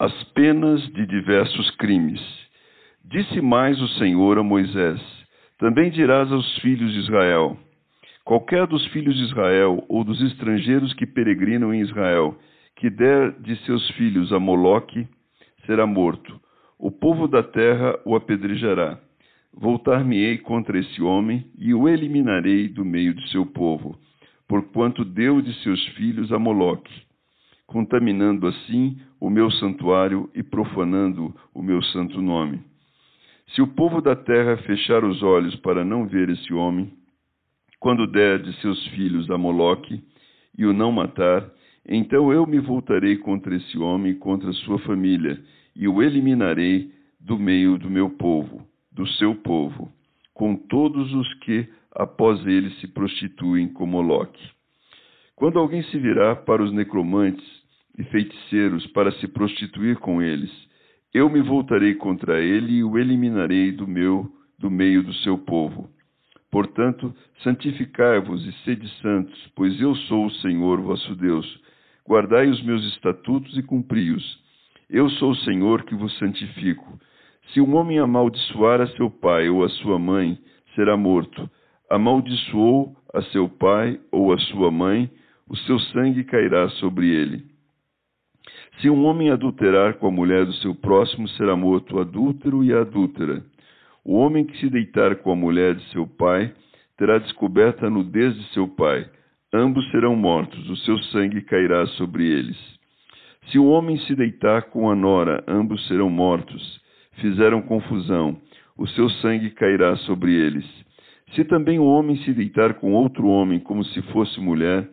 As penas de diversos crimes. Disse mais o Senhor a Moisés: Também dirás aos filhos de Israel: Qualquer dos filhos de Israel ou dos estrangeiros que peregrinam em Israel, que der de seus filhos a Moloque, será morto. O povo da terra o apedrejará. Voltar-me-ei contra esse homem e o eliminarei do meio de seu povo, porquanto deu de seus filhos a Moloque contaminando assim o meu santuário e profanando o meu santo nome. Se o povo da terra fechar os olhos para não ver esse homem, quando der de seus filhos a Moloque e o não matar, então eu me voltarei contra esse homem e contra sua família, e o eliminarei do meio do meu povo, do seu povo, com todos os que após ele se prostituem com Moloque. Quando alguém se virar para os necromantes e feiticeiros para se prostituir com eles. Eu me voltarei contra ele e o eliminarei do meu do meio do seu povo. Portanto, santificai-vos e sede santos, pois eu sou o Senhor vosso Deus. Guardai os meus estatutos e cumpri-os. Eu sou o Senhor que vos santifico. Se um homem amaldiçoar a seu pai ou a sua mãe, será morto. Amaldiçoou a seu pai ou a sua mãe, o seu sangue cairá sobre ele. Se um homem adulterar com a mulher do seu próximo, será morto adúltero e adúltera. O homem que se deitar com a mulher de seu pai terá descoberta a nudez de seu pai. Ambos serão mortos, o seu sangue cairá sobre eles. Se o homem se deitar com a nora, ambos serão mortos. Fizeram confusão, o seu sangue cairá sobre eles. Se também o homem se deitar com outro homem, como se fosse mulher,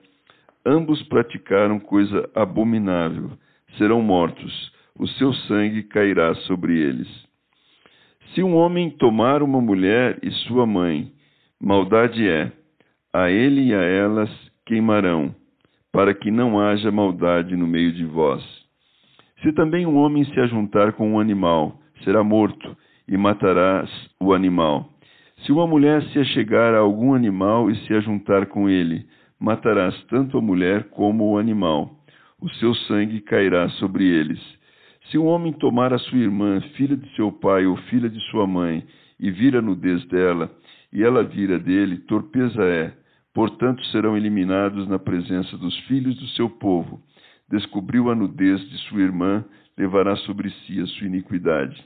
ambos praticaram coisa abominável serão mortos, o seu sangue cairá sobre eles. Se um homem tomar uma mulher e sua mãe, maldade é, a ele e a elas queimarão, para que não haja maldade no meio de vós. Se também um homem se ajuntar com um animal, será morto, e matarás o animal. Se uma mulher se achegar a algum animal e se ajuntar com ele, matarás tanto a mulher como o animal o seu sangue cairá sobre eles. Se um homem tomar a sua irmã, filha de seu pai ou filha de sua mãe, e vir a nudez dela, e ela vira dele, torpeza é. Portanto, serão eliminados na presença dos filhos do seu povo. Descobriu a nudez de sua irmã, levará sobre si a sua iniquidade.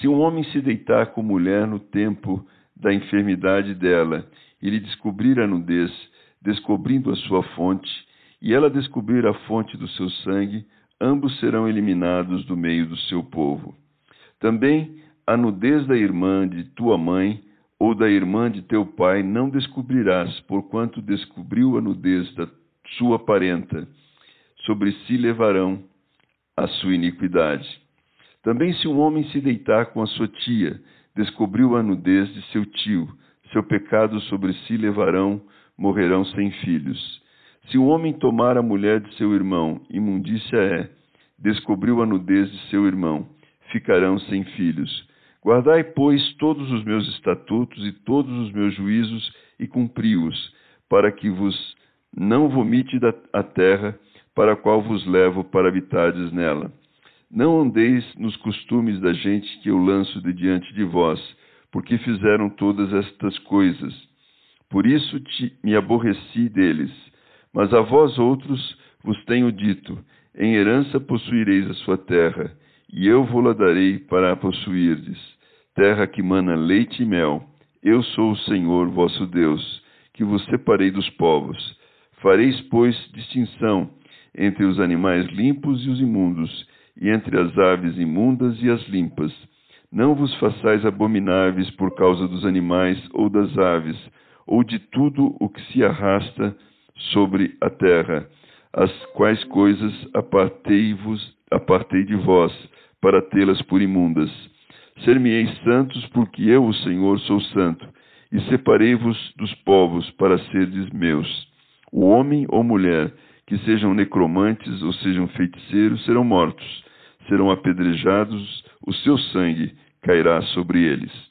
Se um homem se deitar com mulher no tempo da enfermidade dela, e lhe descobrir a nudez, descobrindo a sua fonte, e ela descobrir a fonte do seu sangue, ambos serão eliminados do meio do seu povo. Também a nudez da irmã de tua mãe ou da irmã de teu pai não descobrirás, porquanto descobriu a nudez da sua parenta. Sobre si levarão a sua iniquidade. Também se um homem se deitar com a sua tia, descobriu a nudez de seu tio, seu pecado sobre si levarão, morrerão sem filhos. Se o homem tomar a mulher de seu irmão, imundícia é, descobriu a nudez de seu irmão, ficarão sem filhos. Guardai, pois, todos os meus estatutos e todos os meus juízos e cumpri-os, para que vos não vomite da a terra para a qual vos levo para habitardes nela. Não andeis nos costumes da gente que eu lanço de diante de vós, porque fizeram todas estas coisas. Por isso te, me aborreci deles mas a vós outros vos tenho dito: em herança possuireis a sua terra, e eu vou-la darei para a possuirdes, terra que mana leite e mel. Eu sou o Senhor vosso Deus, que vos separei dos povos. Fareis, pois, distinção entre os animais limpos e os imundos, e entre as aves imundas e as limpas. Não vos façais abomináveis por causa dos animais ou das aves, ou de tudo o que se arrasta sobre a terra, as quais coisas apartei-vos, apartei de vós, para tê-las por imundas. Ser-me-eis santos, porque eu, o Senhor, sou santo, e separei-vos dos povos para serdes meus. O homem ou mulher que sejam necromantes ou sejam feiticeiros serão mortos, serão apedrejados, o seu sangue cairá sobre eles.